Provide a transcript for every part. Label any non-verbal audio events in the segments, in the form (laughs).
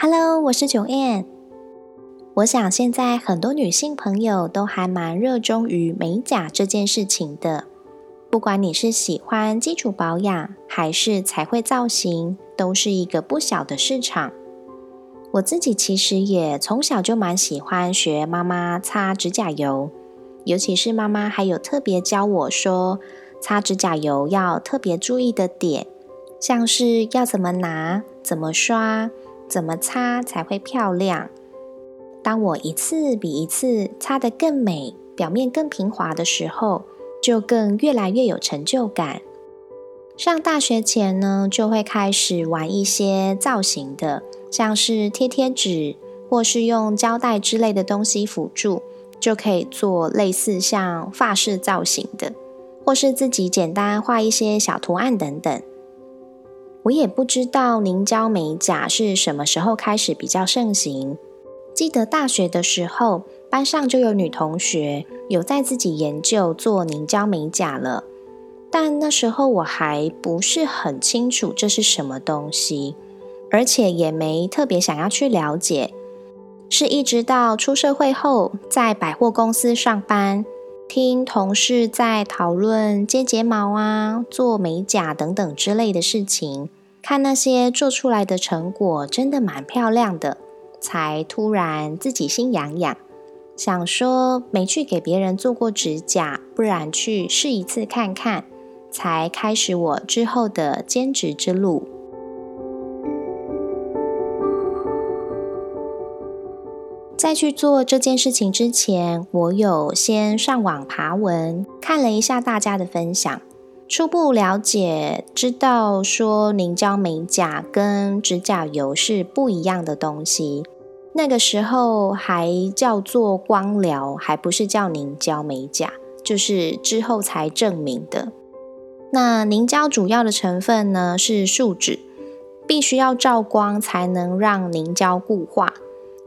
Hello，我是九燕。我想现在很多女性朋友都还蛮热衷于美甲这件事情的。不管你是喜欢基础保养，还是彩绘造型，都是一个不小的市场。我自己其实也从小就蛮喜欢学妈妈擦指甲油，尤其是妈妈还有特别教我说，擦指甲油要特别注意的点，像是要怎么拿，怎么刷。怎么擦才会漂亮？当我一次比一次擦得更美，表面更平滑的时候，就更越来越有成就感。上大学前呢，就会开始玩一些造型的，像是贴贴纸，或是用胶带之类的东西辅助，就可以做类似像发饰造型的，或是自己简单画一些小图案等等。我也不知道凝胶美甲是什么时候开始比较盛行。记得大学的时候，班上就有女同学有在自己研究做凝胶美甲了，但那时候我还不是很清楚这是什么东西，而且也没特别想要去了解。是一直到出社会后，在百货公司上班，听同事在讨论接睫毛啊、做美甲等等之类的事情。看那些做出来的成果，真的蛮漂亮的，才突然自己心痒痒，想说没去给别人做过指甲，不然去试一次看看，才开始我之后的兼职之路。在去做这件事情之前，我有先上网爬文，看了一下大家的分享。初步了解，知道说凝胶美甲跟指甲油是不一样的东西。那个时候还叫做光疗，还不是叫凝胶美甲，就是之后才证明的。那凝胶主要的成分呢是树脂，必须要照光才能让凝胶固化，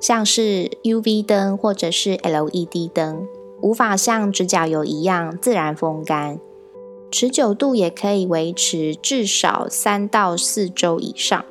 像是 UV 灯或者是 LED 灯，无法像指甲油一样自然风干。持久度也可以维持至少三到四周以上。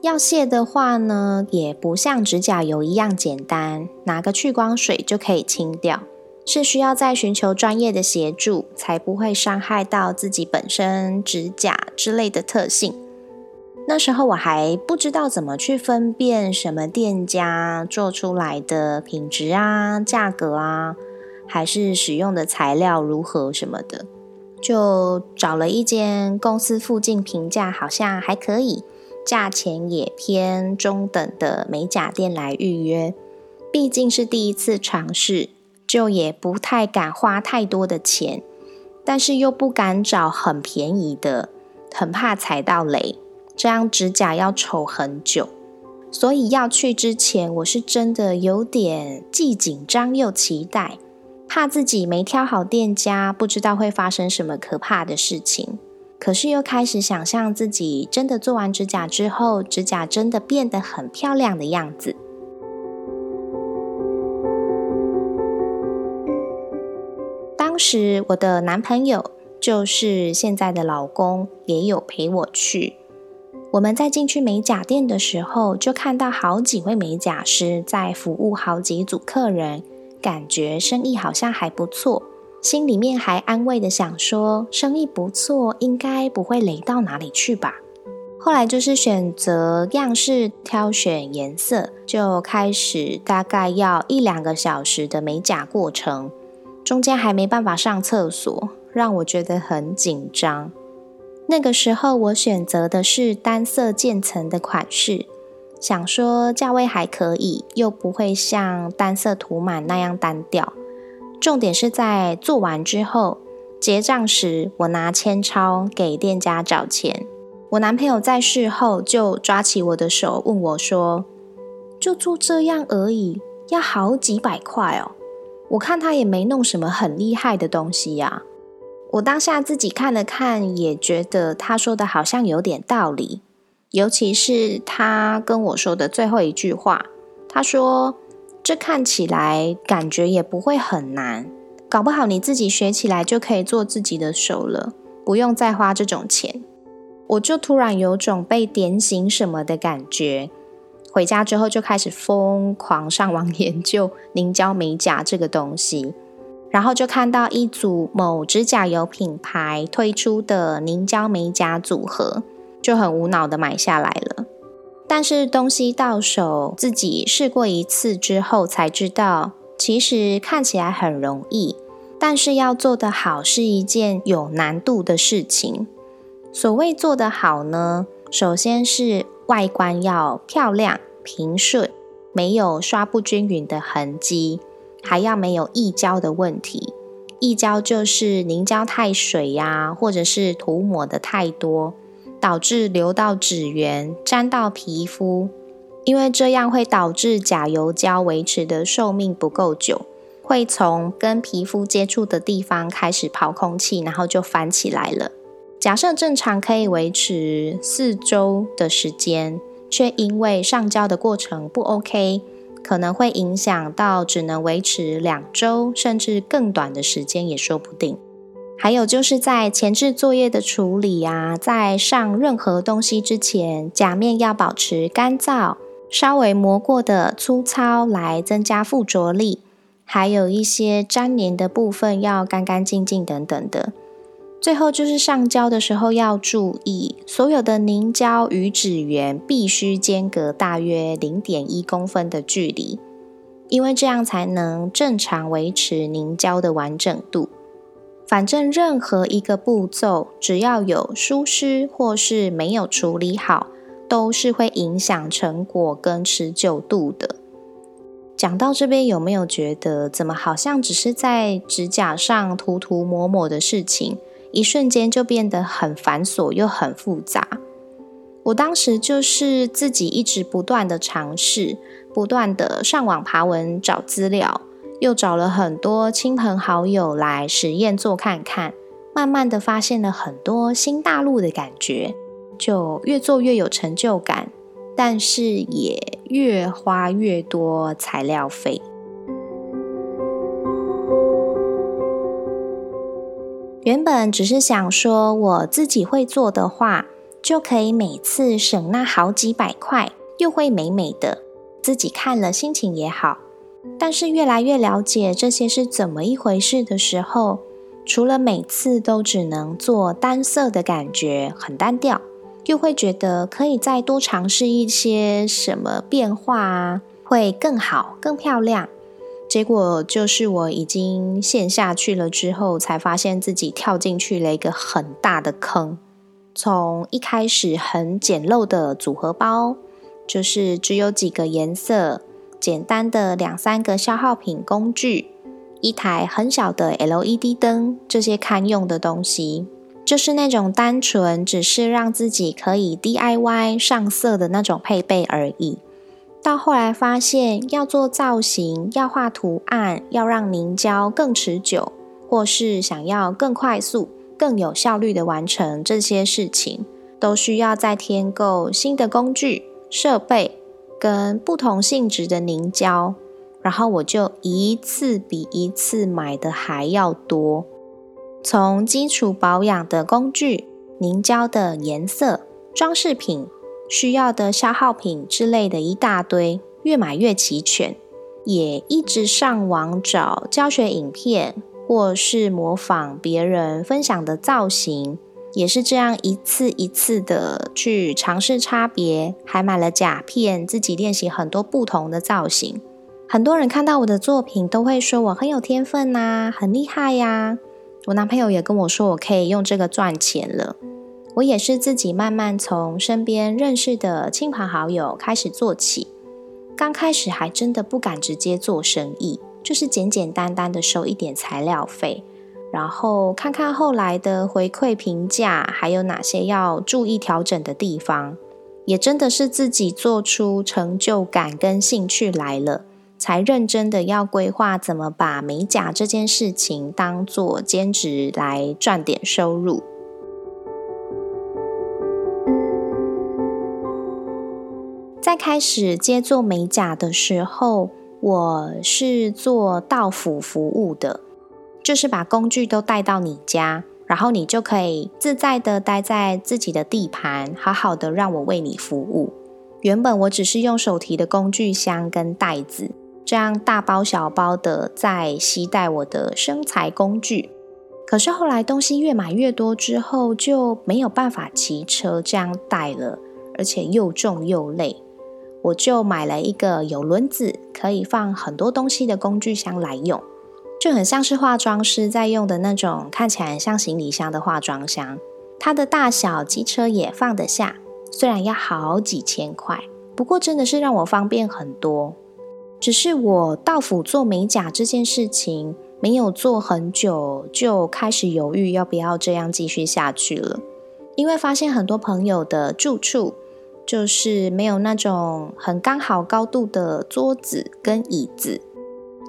要卸的话呢，也不像指甲油一样简单，拿个去光水就可以清掉，是需要再寻求专业的协助，才不会伤害到自己本身指甲之类的特性。那时候我还不知道怎么去分辨什么店家做出来的品质啊、价格啊，还是使用的材料如何什么的。就找了一间公司附近评价好像还可以，价钱也偏中等的美甲店来预约。毕竟是第一次尝试，就也不太敢花太多的钱，但是又不敢找很便宜的，很怕踩到雷，这样指甲要丑很久。所以要去之前，我是真的有点既紧张又期待。怕自己没挑好店家，不知道会发生什么可怕的事情。可是又开始想象自己真的做完指甲之后，指甲真的变得很漂亮的样子。当时我的男朋友，就是现在的老公，也有陪我去。我们在进去美甲店的时候，就看到好几位美甲师在服务好几组客人。感觉生意好像还不错，心里面还安慰的想说，生意不错，应该不会雷到哪里去吧。后来就是选择样式、挑选颜色，就开始大概要一两个小时的美甲过程，中间还没办法上厕所，让我觉得很紧张。那个时候我选择的是单色渐层的款式。想说价位还可以，又不会像单色涂满那样单调。重点是在做完之后，结账时，我拿千钞给店家找钱。我男朋友在事后就抓起我的手问我说：“就做这样而已，要好几百块哦。”我看他也没弄什么很厉害的东西呀。我当下自己看了看，也觉得他说的好像有点道理。尤其是他跟我说的最后一句话，他说：“这看起来感觉也不会很难，搞不好你自己学起来就可以做自己的手了，不用再花这种钱。”我就突然有种被点醒什么的感觉。回家之后就开始疯狂上网 (laughs) 研究凝胶美甲这个东西，然后就看到一组某指甲油品牌推出的凝胶美甲组合。就很无脑的买下来了，但是东西到手，自己试过一次之后才知道，其实看起来很容易，但是要做得好是一件有难度的事情。所谓做得好呢，首先是外观要漂亮、平顺，没有刷不均匀的痕迹，还要没有溢胶的问题。溢胶就是凝胶太水呀，或者是涂抹的太多。导致流到指缘，沾到皮肤，因为这样会导致甲油胶维持的寿命不够久，会从跟皮肤接触的地方开始跑空气，然后就翻起来了。假设正常可以维持四周的时间，却因为上胶的过程不 OK，可能会影响到只能维持两周，甚至更短的时间也说不定。还有就是在前置作业的处理啊，在上任何东西之前，甲面要保持干燥，稍微磨过的粗糙来增加附着力，还有一些粘黏的部分要干干净净等等的。最后就是上胶的时候要注意，所有的凝胶与纸缘必须间隔大约零点一公分的距离，因为这样才能正常维持凝胶的完整度。反正任何一个步骤，只要有疏失或是没有处理好，都是会影响成果跟持久度的。讲到这边，有没有觉得怎么好像只是在指甲上涂涂抹抹的事情，一瞬间就变得很繁琐又很复杂？我当时就是自己一直不断的尝试，不断的上网爬文找资料。又找了很多亲朋好友来实验做看看，慢慢的发现了很多新大陆的感觉，就越做越有成就感，但是也越花越多材料费。原本只是想说我自己会做的话，就可以每次省那好几百块，又会美美的，自己看了心情也好。但是越来越了解这些是怎么一回事的时候，除了每次都只能做单色的感觉很单调，又会觉得可以再多尝试一些什么变化啊，会更好更漂亮。结果就是我已经陷下去了之后，才发现自己跳进去了一个很大的坑。从一开始很简陋的组合包，就是只有几个颜色。简单的两三个消耗品工具，一台很小的 LED 灯，这些堪用的东西，就是那种单纯只是让自己可以 DIY 上色的那种配备而已。到后来发现，要做造型，要画图案，要让凝胶更持久，或是想要更快速、更有效率的完成这些事情，都需要再添购新的工具设备。跟不同性质的凝胶，然后我就一次比一次买的还要多。从基础保养的工具、凝胶的颜色、装饰品、需要的消耗品之类的一大堆，越买越齐全。也一直上网找教学影片，或是模仿别人分享的造型。也是这样一次一次的去尝试差别，还买了甲片，自己练习很多不同的造型。很多人看到我的作品都会说我很有天分呐，很厉害呀。我男朋友也跟我说我可以用这个赚钱了。我也是自己慢慢从身边认识的亲朋好友开始做起。刚开始还真的不敢直接做生意，就是简简单单的收一点材料费。然后看看后来的回馈评价，还有哪些要注意调整的地方。也真的是自己做出成就感跟兴趣来了，才认真的要规划怎么把美甲这件事情当做兼职来赚点收入。在开始接做美甲的时候，我是做到府服务的，就是把工具都带到你家。然后你就可以自在的待在自己的地盘，好好的让我为你服务。原本我只是用手提的工具箱跟袋子，这样大包小包的在携带我的生财工具。可是后来东西越买越多之后，就没有办法骑车这样带了，而且又重又累。我就买了一个有轮子，可以放很多东西的工具箱来用。就很像是化妆师在用的那种看起来像行李箱的化妆箱，它的大小机车也放得下，虽然要好几千块，不过真的是让我方便很多。只是我到府做美甲这件事情没有做很久，就开始犹豫要不要这样继续下去了，因为发现很多朋友的住处就是没有那种很刚好高度的桌子跟椅子。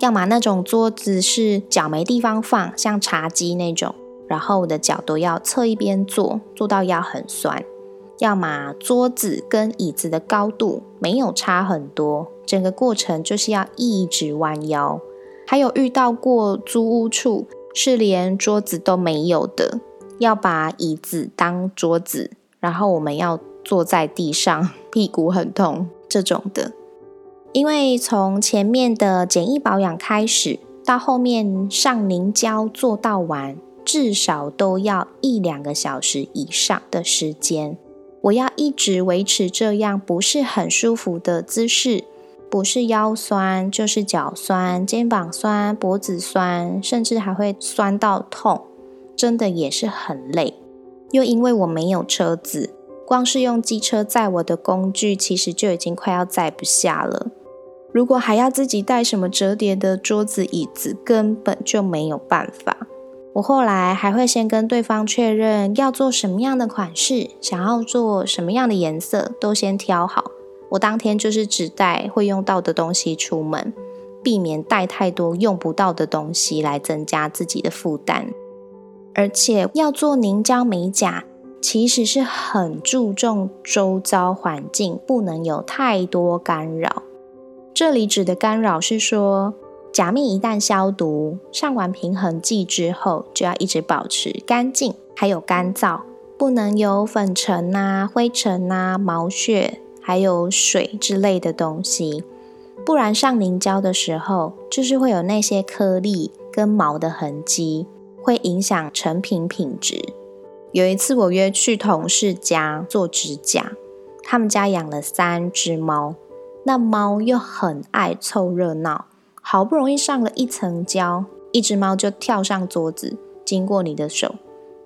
要么那种桌子是脚没地方放，像茶几那种，然后我的脚都要侧一边坐，坐到腰很酸；要么桌子跟椅子的高度没有差很多，整个过程就是要一直弯腰。还有遇到过租屋处是连桌子都没有的，要把椅子当桌子，然后我们要坐在地上，屁股很痛这种的。因为从前面的简易保养开始，到后面上凝胶做到完，至少都要一两个小时以上的时间。我要一直维持这样不是很舒服的姿势，不是腰酸就是脚酸、肩膀酸、脖子酸，甚至还会酸到痛，真的也是很累。又因为我没有车子，光是用机车载我的工具，其实就已经快要载不下了。如果还要自己带什么折叠的桌子、椅子，根本就没有办法。我后来还会先跟对方确认要做什么样的款式，想要做什么样的颜色，都先挑好。我当天就是只带会用到的东西出门，避免带太多用不到的东西来增加自己的负担。而且要做凝胶美甲，其实是很注重周遭环境，不能有太多干扰。这里指的干扰是说，甲面一旦消毒、上完平衡剂之后，就要一直保持干净，还有干燥，不能有粉尘呐、灰尘呐、毛屑，还有水之类的东西，不然上凝胶的时候，就是会有那些颗粒跟毛的痕迹，会影响成品品质。有一次我约去同事家做指甲，他们家养了三只猫。那猫又很爱凑热闹，好不容易上了一层胶，一只猫就跳上桌子，经过你的手，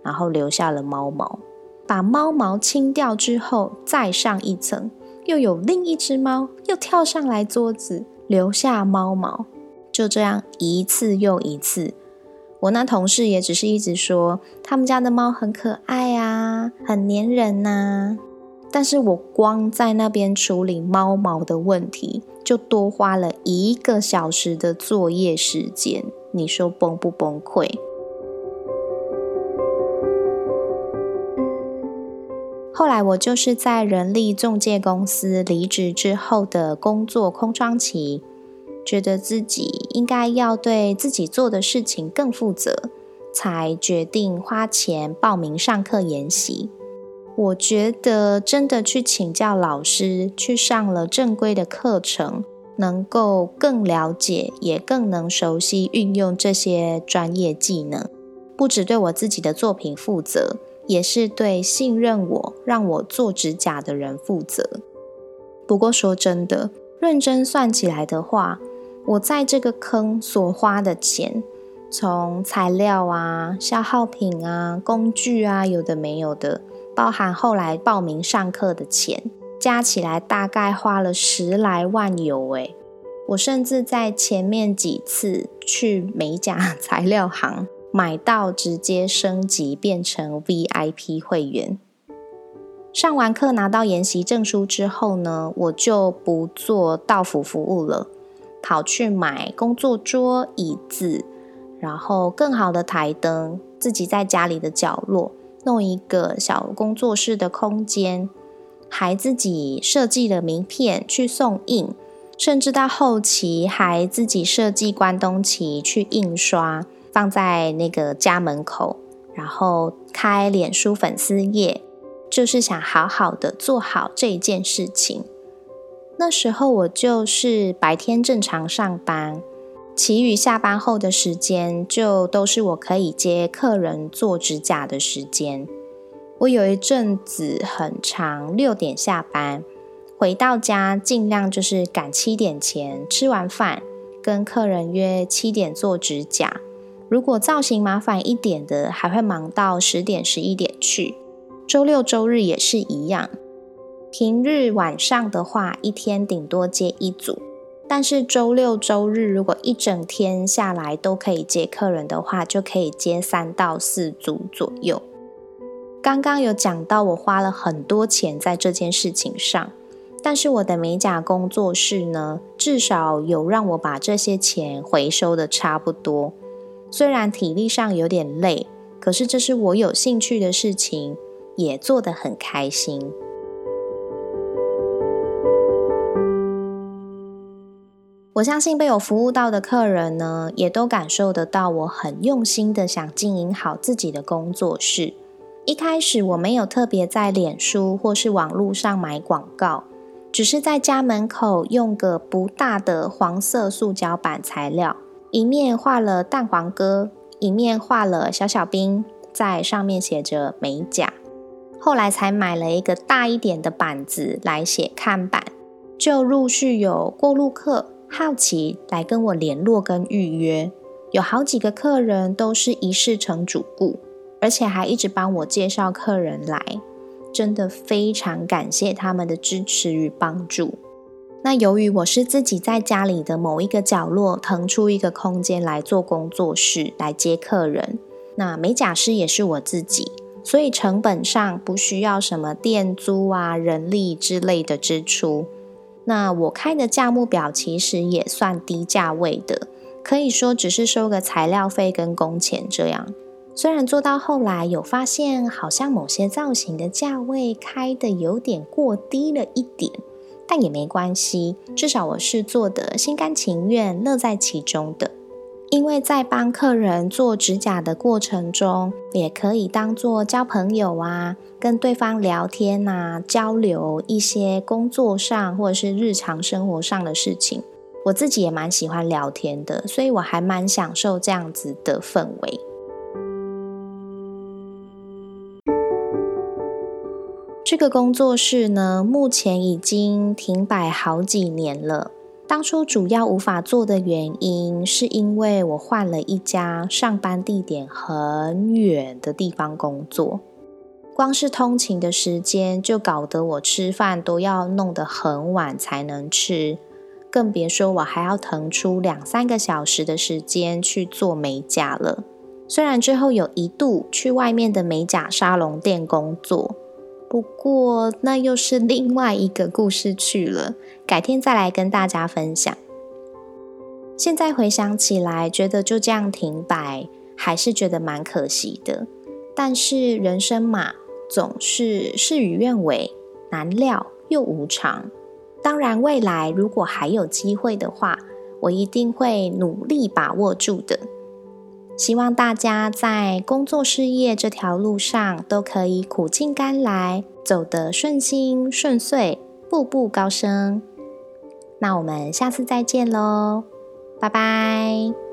然后留下了猫毛。把猫毛清掉之后，再上一层，又有另一只猫又跳上来桌子，留下猫毛。就这样一次又一次，我那同事也只是一直说他们家的猫很可爱啊，很粘人呐。但是我光在那边处理猫毛的问题，就多花了一个小时的作业时间。你说崩不崩溃？后来我就是在人力中介公司离职之后的工作空窗期，觉得自己应该要对自己做的事情更负责，才决定花钱报名上课研习。我觉得真的去请教老师，去上了正规的课程，能够更了解，也更能熟悉运用这些专业技能。不只对我自己的作品负责，也是对信任我、让我做指甲的人负责。不过说真的，认真算起来的话，我在这个坑所花的钱，从材料啊、消耗品啊、工具啊，有的没有的。包含后来报名上课的钱，加起来大概花了十来万有诶。我甚至在前面几次去美甲材料行买到直接升级变成 VIP 会员。上完课拿到研习证书之后呢，我就不做到府服务了，跑去买工作桌、椅子，然后更好的台灯，自己在家里的角落弄一个小工作室的空间，还自己设计了名片去送印，甚至到后期还自己设计关东旗去印刷，放在那个家门口，然后开脸书粉丝页。就是想好好的做好这件事情。那时候我就是白天正常上班，其余下班后的时间就都是我可以接客人做指甲的时间。我有一阵子很长，六点下班，回到家尽量就是赶七点前吃完饭，跟客人约七点做指甲。如果造型麻烦一点的，还会忙到十点十一点去。周六周日也是一样，平日晚上的话，一天顶多接一组。但是周六周日如果一整天下来都可以接客人的话，就可以接三到四组左右。刚刚有讲到，我花了很多钱在这件事情上，但是我的美甲工作室呢，至少有让我把这些钱回收的差不多。虽然体力上有点累，可是这是我有兴趣的事情。也做得很开心。我相信被我服务到的客人呢，也都感受得到我很用心的想经营好自己的工作室。一开始我没有特别在脸书或是网络上买广告，只是在家门口用个不大的黄色塑胶板材料，一面画了蛋黄哥，一面画了小小兵，在上面写着美甲。后来才买了一个大一点的板子来写看板，就陆续有过路客好奇来跟我联络跟预约，有好几个客人都是一试成主顾，而且还一直帮我介绍客人来，真的非常感谢他们的支持与帮助。那由于我是自己在家里的某一个角落腾出一个空间来做工作室来接客人，那美甲师也是我自己。所以成本上不需要什么店租啊、人力之类的支出。那我开的价目表其实也算低价位的，可以说只是收个材料费跟工钱这样。虽然做到后来有发现，好像某些造型的价位开的有点过低了一点，但也没关系，至少我是做的心甘情愿、乐在其中的。因为在帮客人做指甲的过程中，也可以当做交朋友啊，跟对方聊天呐，交流一些工作上或者是日常生活上的事情。我自己也蛮喜欢聊天的，所以我还蛮享受这样子的氛围。这个工作室呢，目前已经停摆好几年了。当初主要无法做的原因，是因为我换了一家上班地点很远的地方工作，光是通勤的时间就搞得我吃饭都要弄得很晚才能吃，更别说我还要腾出两三个小时的时间去做美甲了。虽然最后有一度去外面的美甲沙龙店工作。不过，那又是另外一个故事去了，改天再来跟大家分享。现在回想起来，觉得就这样停摆，还是觉得蛮可惜的。但是人生嘛，总是事与愿违，难料又无常。当然，未来如果还有机会的话，我一定会努力把握住的。希望大家在工作事业这条路上都可以苦尽甘来，走得顺心顺遂，步步高升。那我们下次再见喽，拜拜。